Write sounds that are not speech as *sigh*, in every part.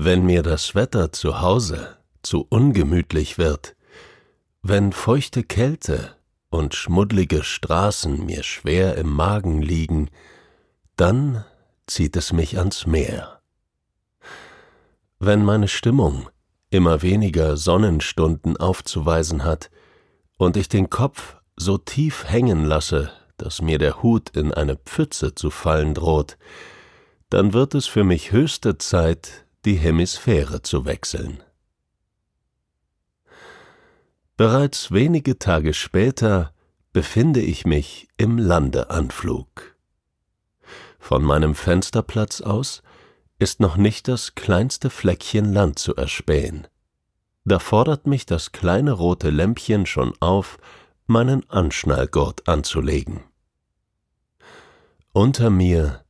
Wenn mir das Wetter zu Hause zu ungemütlich wird, wenn feuchte Kälte und schmuddlige Straßen mir schwer im Magen liegen, dann zieht es mich ans Meer. Wenn meine Stimmung immer weniger Sonnenstunden aufzuweisen hat und ich den Kopf so tief hängen lasse, dass mir der Hut in eine Pfütze zu fallen droht, dann wird es für mich höchste Zeit, die Hemisphäre zu wechseln. Bereits wenige Tage später befinde ich mich im Landeanflug. Von meinem Fensterplatz aus ist noch nicht das kleinste Fleckchen Land zu erspähen. Da fordert mich das kleine rote Lämpchen schon auf, meinen Anschnallgurt anzulegen. Unter mir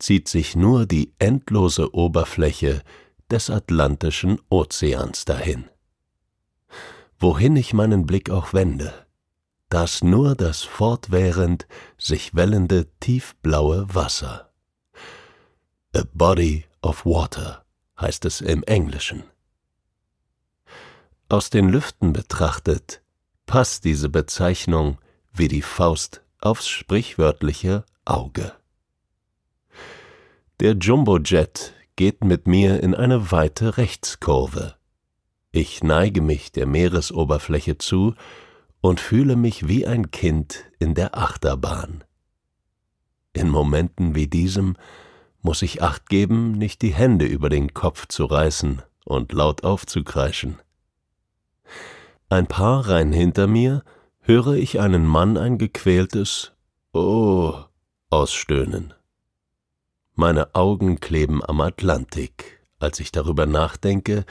zieht sich nur die endlose Oberfläche des Atlantischen Ozeans dahin. Wohin ich meinen Blick auch wende, das nur das fortwährend sich wellende tiefblaue Wasser. A body of water heißt es im Englischen. Aus den Lüften betrachtet passt diese Bezeichnung wie die Faust aufs sprichwörtliche Auge. Der Jumbojet geht mit mir in eine weite Rechtskurve. Ich neige mich der Meeresoberfläche zu und fühle mich wie ein Kind in der Achterbahn. In Momenten wie diesem muss ich acht geben, nicht die Hände über den Kopf zu reißen und laut aufzukreischen. Ein paar Reihen hinter mir höre ich einen Mann ein gequältes Oh ausstöhnen. Meine Augen kleben am Atlantik, als ich darüber nachdenke,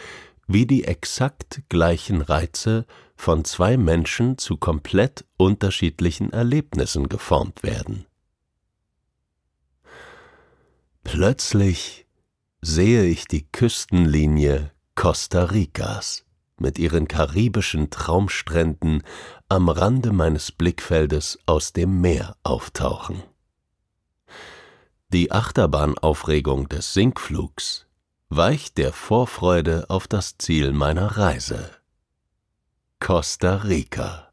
wie die exakt gleichen Reize von zwei Menschen zu komplett unterschiedlichen Erlebnissen geformt werden. Plötzlich sehe ich die Küstenlinie Costa Ricas mit ihren karibischen Traumstränden am Rande meines Blickfeldes aus dem Meer auftauchen. Die Achterbahnaufregung des Sinkflugs weicht der Vorfreude auf das Ziel meiner Reise. Costa Rica.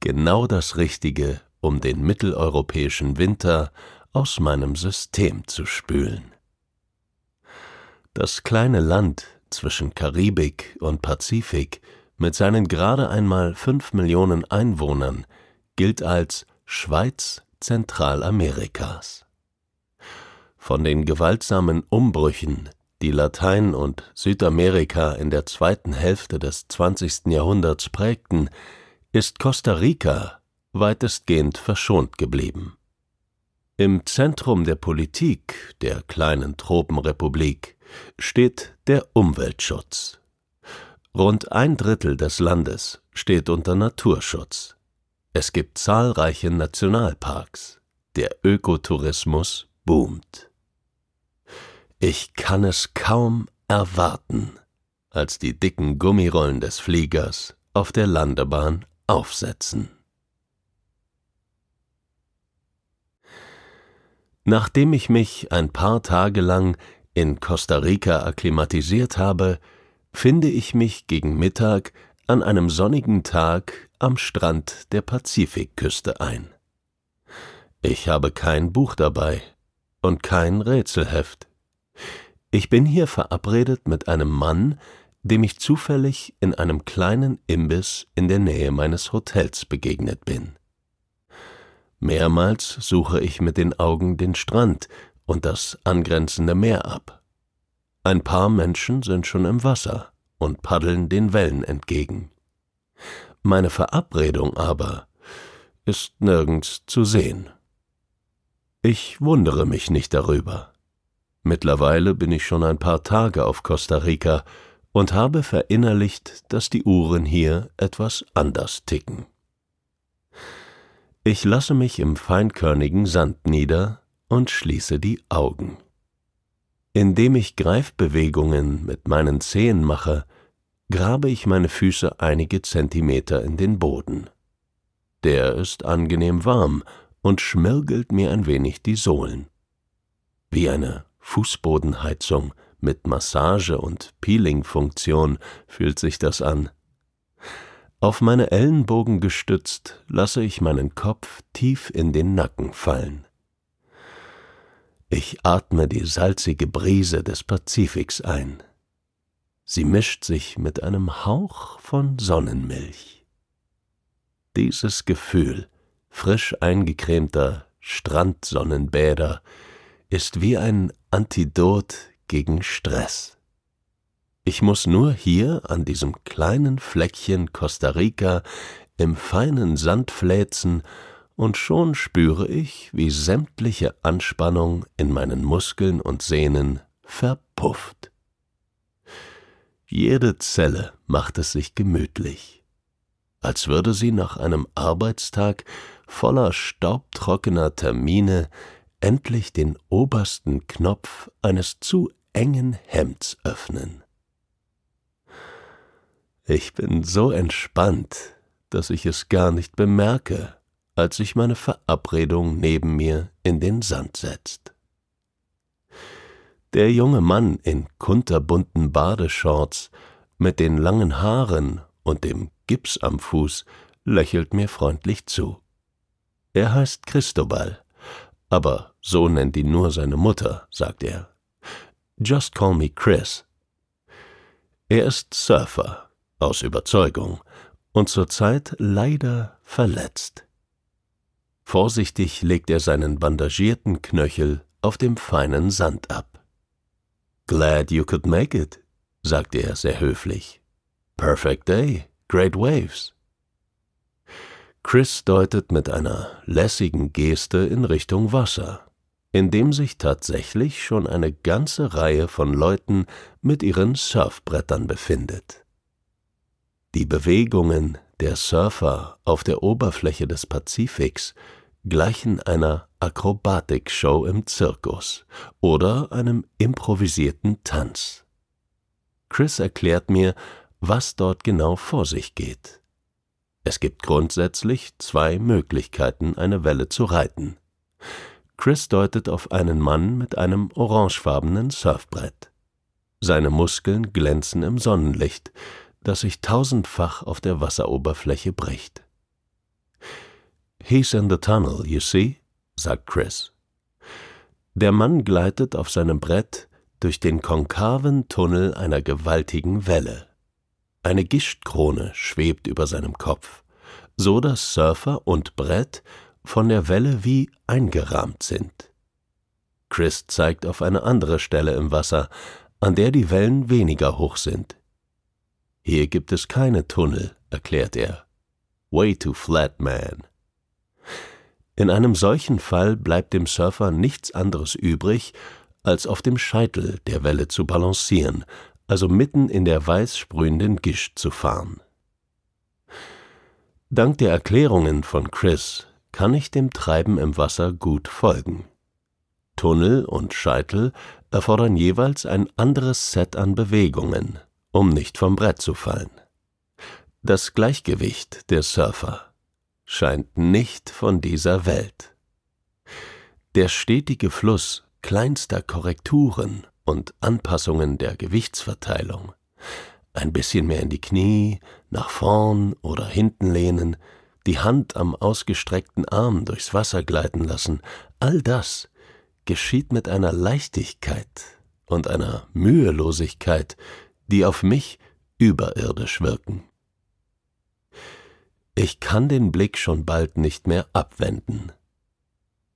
Genau das Richtige, um den mitteleuropäischen Winter aus meinem System zu spülen. Das kleine Land zwischen Karibik und Pazifik mit seinen gerade einmal fünf Millionen Einwohnern gilt als Schweiz Zentralamerikas. Von den gewaltsamen Umbrüchen, die Latein und Südamerika in der zweiten Hälfte des 20. Jahrhunderts prägten, ist Costa Rica weitestgehend verschont geblieben. Im Zentrum der Politik der kleinen Tropenrepublik steht der Umweltschutz. Rund ein Drittel des Landes steht unter Naturschutz. Es gibt zahlreiche Nationalparks. Der Ökotourismus boomt. Ich kann es kaum erwarten, als die dicken Gummirollen des Fliegers auf der Landebahn aufsetzen. Nachdem ich mich ein paar Tage lang in Costa Rica akklimatisiert habe, finde ich mich gegen Mittag an einem sonnigen Tag am Strand der Pazifikküste ein. Ich habe kein Buch dabei und kein Rätselheft. Ich bin hier verabredet mit einem Mann, dem ich zufällig in einem kleinen Imbiss in der Nähe meines Hotels begegnet bin. Mehrmals suche ich mit den Augen den Strand und das angrenzende Meer ab. Ein paar Menschen sind schon im Wasser und paddeln den Wellen entgegen. Meine Verabredung aber ist nirgends zu sehen. Ich wundere mich nicht darüber. Mittlerweile bin ich schon ein paar Tage auf Costa Rica und habe verinnerlicht, dass die Uhren hier etwas anders ticken. Ich lasse mich im feinkörnigen Sand nieder und schließe die Augen. Indem ich Greifbewegungen mit meinen Zehen mache, grabe ich meine Füße einige Zentimeter in den Boden. Der ist angenehm warm und schmirgelt mir ein wenig die Sohlen. Wie eine Fußbodenheizung mit Massage- und Peeling-Funktion fühlt sich das an. Auf meine Ellenbogen gestützt, lasse ich meinen Kopf tief in den Nacken fallen. Ich atme die salzige Brise des Pazifiks ein. Sie mischt sich mit einem Hauch von Sonnenmilch. Dieses Gefühl frisch eingecremter Strandsonnenbäder ist wie ein Antidot gegen Stress. Ich muss nur hier an diesem kleinen Fleckchen Costa Rica im feinen Sand fläzen und schon spüre ich, wie sämtliche Anspannung in meinen Muskeln und Sehnen verpufft. Jede Zelle macht es sich gemütlich, als würde sie nach einem Arbeitstag voller staubtrockener Termine endlich den obersten Knopf eines zu engen Hemds öffnen. Ich bin so entspannt, dass ich es gar nicht bemerke, als sich meine Verabredung neben mir in den Sand setzt. Der junge Mann in kunterbunten Badeshorts mit den langen Haaren und dem Gips am Fuß lächelt mir freundlich zu. Er heißt Christobal, aber so nennt ihn nur seine Mutter, sagt er. Just call me Chris. Er ist Surfer aus Überzeugung und zurzeit leider verletzt. Vorsichtig legt er seinen bandagierten Knöchel auf dem feinen Sand ab. Glad you could make it, sagte er sehr höflich. Perfect day, great waves. Chris deutet mit einer lässigen Geste in Richtung Wasser, in dem sich tatsächlich schon eine ganze Reihe von Leuten mit ihren Surfbrettern befindet. Die Bewegungen der Surfer auf der Oberfläche des Pazifiks gleichen einer Akrobatikshow im Zirkus oder einem improvisierten Tanz. Chris erklärt mir, was dort genau vor sich geht. Es gibt grundsätzlich zwei Möglichkeiten, eine Welle zu reiten. Chris deutet auf einen Mann mit einem orangefarbenen Surfbrett. Seine Muskeln glänzen im Sonnenlicht, das sich tausendfach auf der Wasseroberfläche bricht. He's in the tunnel, you see, sagt Chris. Der Mann gleitet auf seinem Brett durch den konkaven Tunnel einer gewaltigen Welle. Eine Gischtkrone schwebt über seinem Kopf, so dass Surfer und Brett von der Welle wie eingerahmt sind. Chris zeigt auf eine andere Stelle im Wasser, an der die Wellen weniger hoch sind. Hier gibt es keine Tunnel, erklärt er. Way too flat, man. In einem solchen Fall bleibt dem Surfer nichts anderes übrig, als auf dem Scheitel der Welle zu balancieren, also mitten in der weiß sprühenden Gischt zu fahren. Dank der Erklärungen von Chris kann ich dem Treiben im Wasser gut folgen. Tunnel und Scheitel erfordern jeweils ein anderes Set an Bewegungen um nicht vom Brett zu fallen. Das Gleichgewicht der Surfer scheint nicht von dieser Welt. Der stetige Fluss kleinster Korrekturen und Anpassungen der Gewichtsverteilung, ein bisschen mehr in die Knie, nach vorn oder hinten lehnen, die Hand am ausgestreckten Arm durchs Wasser gleiten lassen, all das geschieht mit einer Leichtigkeit und einer Mühelosigkeit, die auf mich überirdisch wirken. Ich kann den Blick schon bald nicht mehr abwenden.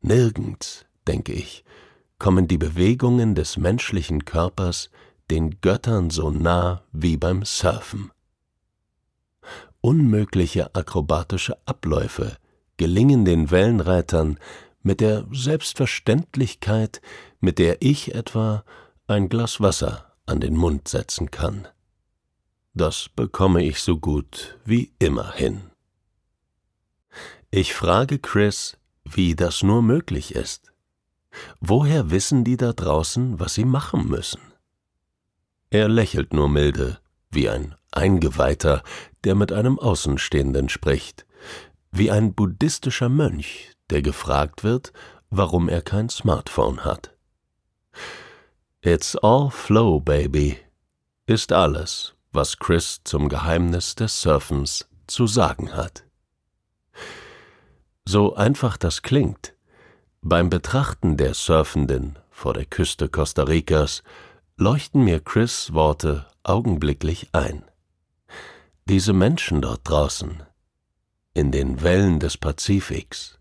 Nirgends, denke ich, kommen die Bewegungen des menschlichen Körpers den Göttern so nah wie beim Surfen. Unmögliche akrobatische Abläufe gelingen den Wellenreitern mit der Selbstverständlichkeit, mit der ich etwa ein Glas Wasser an den Mund setzen kann. Das bekomme ich so gut wie immer hin. Ich frage Chris, wie das nur möglich ist. Woher wissen die da draußen, was sie machen müssen? Er lächelt nur milde, wie ein Eingeweihter, der mit einem Außenstehenden spricht, wie ein buddhistischer Mönch, der gefragt wird, warum er kein Smartphone hat. It's all flow, baby, ist alles, was Chris zum Geheimnis des Surfens zu sagen hat. So einfach das klingt, beim Betrachten der Surfenden vor der Küste Costa Ricas leuchten mir Chris Worte augenblicklich ein. Diese Menschen dort draußen, in den Wellen des Pazifiks,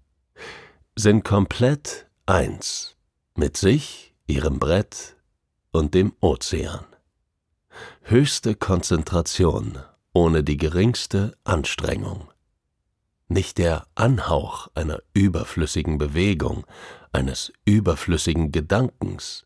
sind komplett eins mit sich, ihrem Brett und dem Ozean. Höchste Konzentration ohne die geringste Anstrengung nicht der Anhauch einer überflüssigen Bewegung, eines überflüssigen Gedankens.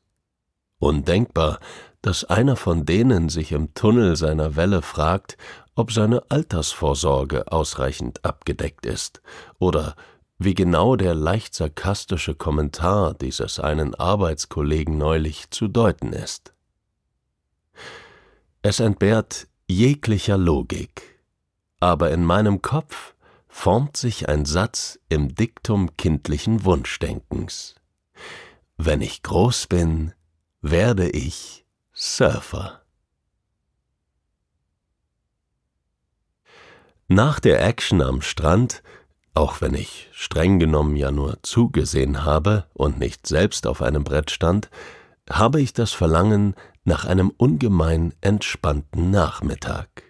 Undenkbar, dass einer von denen sich im Tunnel seiner Welle fragt, ob seine Altersvorsorge ausreichend abgedeckt ist oder wie genau der leicht sarkastische Kommentar dieses einen Arbeitskollegen neulich zu deuten ist. Es entbehrt jeglicher Logik, aber in meinem Kopf formt sich ein Satz im Diktum kindlichen Wunschdenkens. Wenn ich groß bin, werde ich Surfer. Nach der Action am Strand, auch wenn ich streng genommen ja nur zugesehen habe und nicht selbst auf einem Brett stand, habe ich das Verlangen nach einem ungemein entspannten Nachmittag.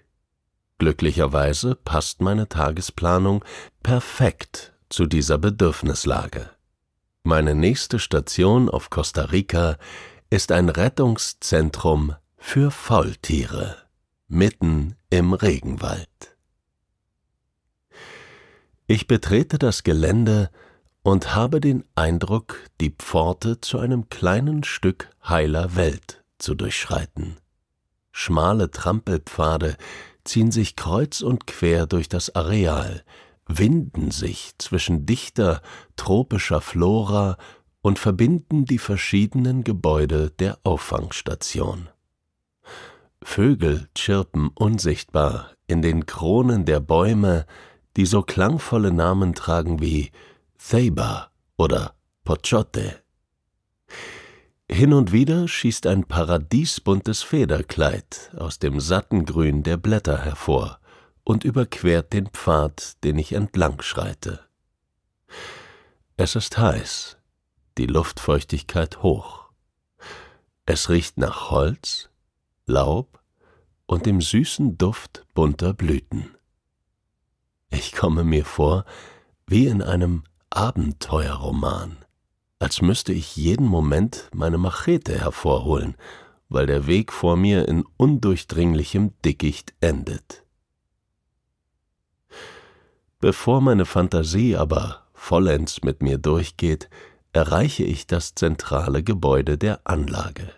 Glücklicherweise passt meine Tagesplanung perfekt zu dieser Bedürfnislage. Meine nächste Station auf Costa Rica ist ein Rettungszentrum für Faultiere mitten im Regenwald. Ich betrete das Gelände und habe den Eindruck, die Pforte zu einem kleinen Stück heiler Welt zu durchschreiten. Schmale Trampelpfade, ziehen sich kreuz und quer durch das Areal, winden sich zwischen dichter tropischer Flora und verbinden die verschiedenen Gebäude der Auffangstation. Vögel chirpen unsichtbar in den Kronen der Bäume, die so klangvolle Namen tragen wie Theba oder Pochote. Hin und wieder schießt ein paradiesbuntes Federkleid aus dem satten Grün der Blätter hervor und überquert den Pfad, den ich entlang schreite. Es ist heiß, die Luftfeuchtigkeit hoch. Es riecht nach Holz, Laub und dem süßen Duft bunter Blüten. Ich komme mir vor wie in einem Abenteuerroman als müsste ich jeden Moment meine Machete hervorholen, weil der Weg vor mir in undurchdringlichem Dickicht endet. Bevor meine Fantasie aber vollends mit mir durchgeht, erreiche ich das zentrale Gebäude der Anlage.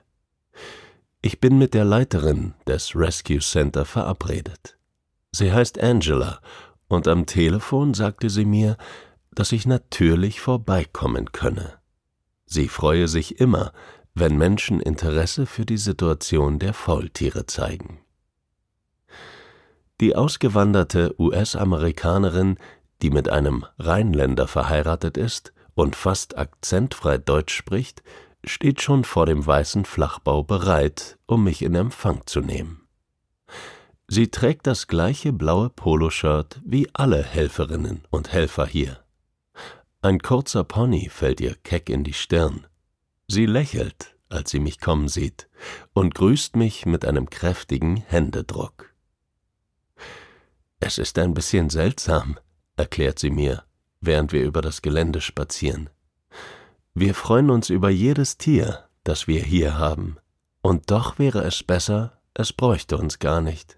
Ich bin mit der Leiterin des Rescue Center verabredet. Sie heißt Angela, und am Telefon sagte sie mir, dass ich natürlich vorbeikommen könne. Sie freue sich immer, wenn Menschen Interesse für die Situation der Faultiere zeigen. Die ausgewanderte US-Amerikanerin, die mit einem Rheinländer verheiratet ist und fast akzentfrei Deutsch spricht, steht schon vor dem weißen Flachbau bereit, um mich in Empfang zu nehmen. Sie trägt das gleiche blaue Poloshirt wie alle Helferinnen und Helfer hier. Ein kurzer Pony fällt ihr keck in die Stirn. Sie lächelt, als sie mich kommen sieht, und grüßt mich mit einem kräftigen Händedruck. Es ist ein bisschen seltsam, erklärt sie mir, während wir über das Gelände spazieren. Wir freuen uns über jedes Tier, das wir hier haben, und doch wäre es besser, es bräuchte uns gar nicht.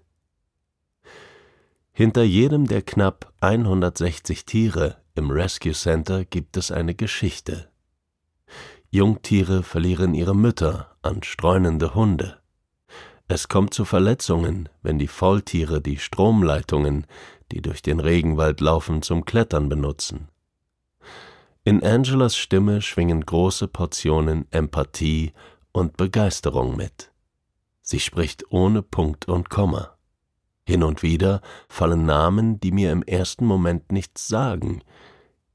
Hinter jedem der knapp 160 Tiere im Rescue Center gibt es eine Geschichte. Jungtiere verlieren ihre Mütter an streunende Hunde. Es kommt zu Verletzungen, wenn die Faultiere die Stromleitungen, die durch den Regenwald laufen, zum Klettern benutzen. In Angelas Stimme schwingen große Portionen Empathie und Begeisterung mit. Sie spricht ohne Punkt und Komma. Hin und wieder fallen Namen, die mir im ersten Moment nichts sagen.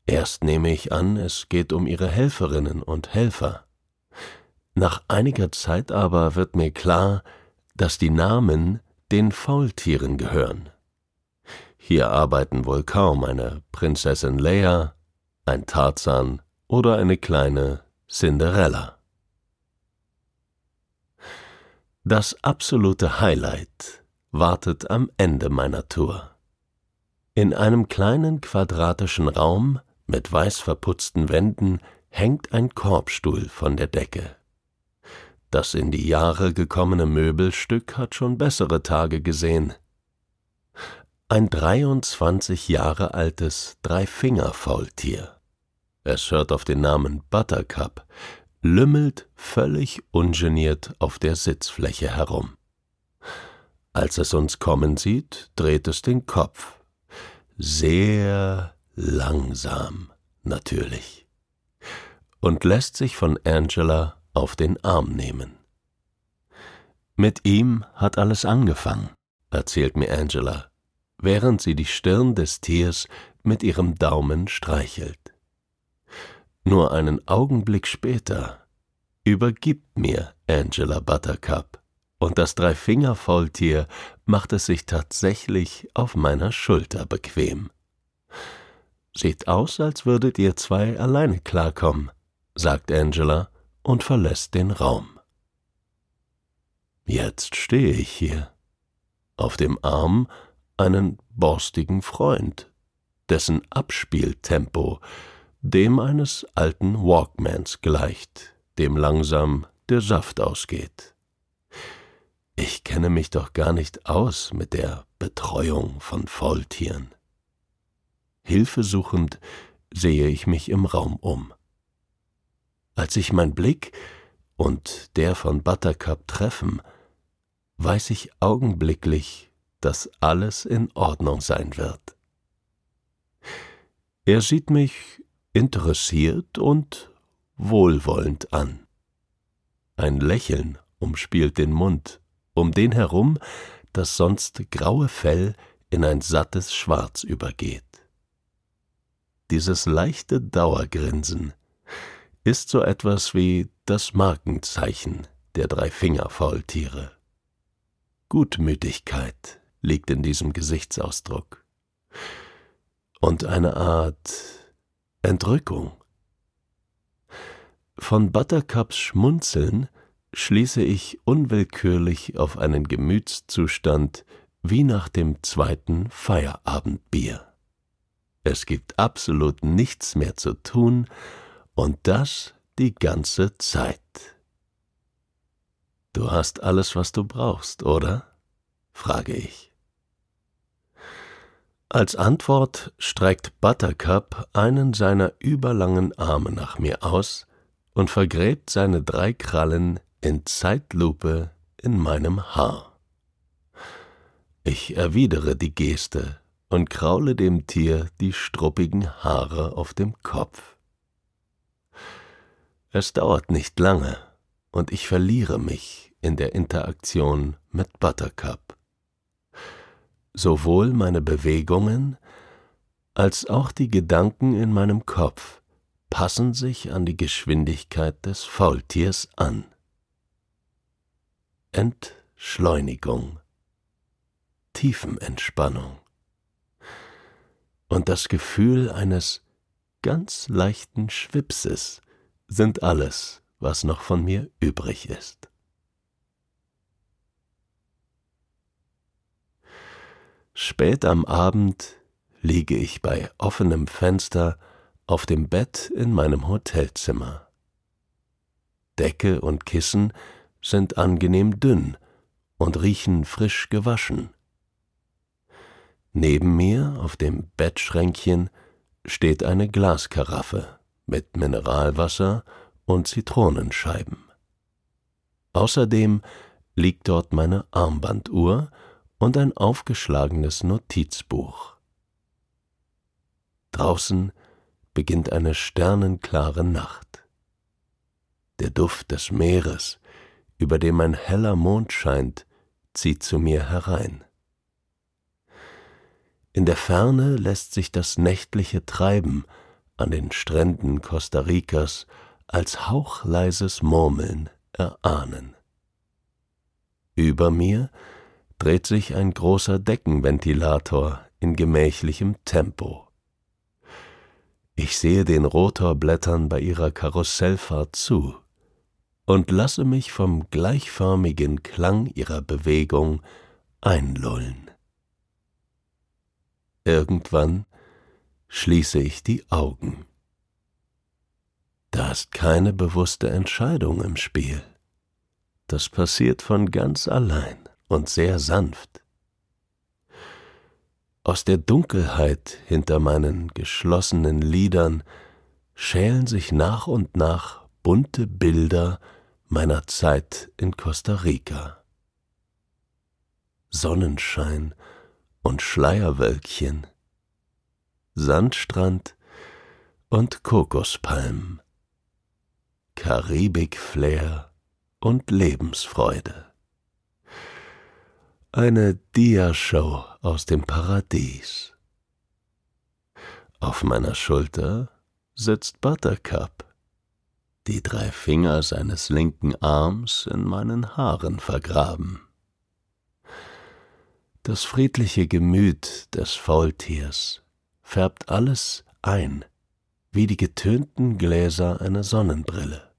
Erst nehme ich an, es geht um ihre Helferinnen und Helfer. Nach einiger Zeit aber wird mir klar, dass die Namen den Faultieren gehören. Hier arbeiten wohl kaum eine Prinzessin Leia, ein Tarzan oder eine kleine Cinderella. Das absolute Highlight wartet am Ende meiner Tour. In einem kleinen quadratischen Raum mit weiß verputzten Wänden hängt ein Korbstuhl von der Decke. Das in die Jahre gekommene Möbelstück hat schon bessere Tage gesehen. Ein 23 Jahre altes Dreifingerfaultier es hört auf den Namen Buttercup, lümmelt völlig ungeniert auf der Sitzfläche herum. Als es uns kommen sieht, dreht es den Kopf. Sehr langsam, natürlich. Und lässt sich von Angela auf den Arm nehmen. Mit ihm hat alles angefangen, erzählt mir Angela, während sie die Stirn des Tiers mit ihrem Daumen streichelt. Nur einen Augenblick später übergibt mir Angela Buttercup, und das Dreifingerfaultier macht es sich tatsächlich auf meiner Schulter bequem. Sieht aus, als würdet ihr zwei alleine klarkommen, sagt Angela und verlässt den Raum. Jetzt stehe ich hier, auf dem Arm einen borstigen Freund, dessen Abspieltempo dem eines alten Walkmans gleicht, dem langsam der Saft ausgeht. Ich kenne mich doch gar nicht aus mit der Betreuung von Faultieren. Hilfesuchend sehe ich mich im Raum um. Als ich mein Blick und der von Buttercup treffen, weiß ich augenblicklich, dass alles in Ordnung sein wird. Er sieht mich interessiert und wohlwollend an. Ein Lächeln umspielt den Mund, um den herum das sonst graue Fell in ein sattes Schwarz übergeht. Dieses leichte Dauergrinsen ist so etwas wie das Markenzeichen der drei Fingerfaultiere. Gutmütigkeit liegt in diesem Gesichtsausdruck und eine Art Entrückung. Von Buttercups Schmunzeln schließe ich unwillkürlich auf einen Gemütszustand wie nach dem zweiten Feierabendbier. Es gibt absolut nichts mehr zu tun und das die ganze Zeit. Du hast alles, was du brauchst, oder? frage ich. Als Antwort streckt Buttercup einen seiner überlangen Arme nach mir aus und vergräbt seine drei Krallen in Zeitlupe in meinem Haar. Ich erwidere die Geste und kraule dem Tier die struppigen Haare auf dem Kopf. Es dauert nicht lange, und ich verliere mich in der Interaktion mit Buttercup. Sowohl meine Bewegungen als auch die Gedanken in meinem Kopf passen sich an die Geschwindigkeit des Faultiers an. Entschleunigung, Tiefenentspannung und das Gefühl eines ganz leichten Schwipses sind alles, was noch von mir übrig ist. Spät am Abend liege ich bei offenem Fenster auf dem Bett in meinem Hotelzimmer. Decke und Kissen sind angenehm dünn und riechen frisch gewaschen. Neben mir auf dem Bettschränkchen steht eine Glaskaraffe mit Mineralwasser und Zitronenscheiben. Außerdem liegt dort meine Armbanduhr und ein aufgeschlagenes Notizbuch. Draußen beginnt eine sternenklare Nacht. Der Duft des Meeres, über dem ein heller Mond scheint, zieht zu mir herein. In der Ferne lässt sich das nächtliche Treiben an den Stränden Costa Ricas als hauchleises Murmeln erahnen. Über mir dreht sich ein großer Deckenventilator in gemächlichem Tempo. Ich sehe den Rotorblättern bei ihrer Karussellfahrt zu und lasse mich vom gleichförmigen Klang ihrer Bewegung einlullen. Irgendwann schließe ich die Augen. Da ist keine bewusste Entscheidung im Spiel. Das passiert von ganz allein und sehr sanft. Aus der Dunkelheit hinter meinen geschlossenen Lidern schälen sich nach und nach bunte Bilder meiner Zeit in Costa Rica. Sonnenschein und Schleierwölkchen, Sandstrand und Kokospalmen, Karibik-Flair und Lebensfreude eine Diashow aus dem Paradies. Auf meiner Schulter sitzt Buttercup, die drei Finger seines linken Arms in meinen Haaren vergraben. Das friedliche Gemüt des Faultiers färbt alles ein, wie die getönten Gläser einer Sonnenbrille.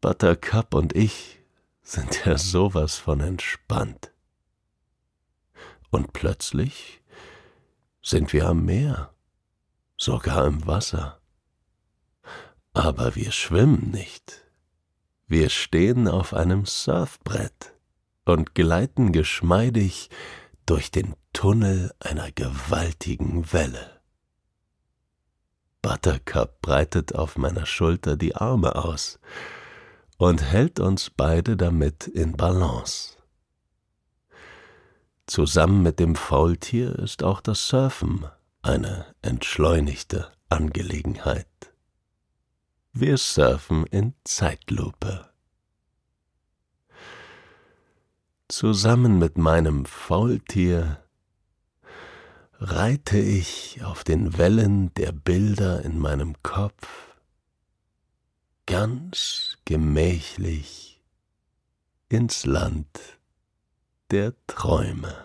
Buttercup und ich sind ja *laughs* sowas von entspannt. Und plötzlich sind wir am Meer, sogar im Wasser. Aber wir schwimmen nicht. Wir stehen auf einem Surfbrett und gleiten geschmeidig durch den Tunnel einer gewaltigen Welle. Buttercup breitet auf meiner Schulter die Arme aus, und hält uns beide damit in Balance. Zusammen mit dem Faultier ist auch das Surfen eine entschleunigte Angelegenheit. Wir surfen in Zeitlupe. Zusammen mit meinem Faultier reite ich auf den Wellen der Bilder in meinem Kopf ganz gemächlich ins Land der Träume.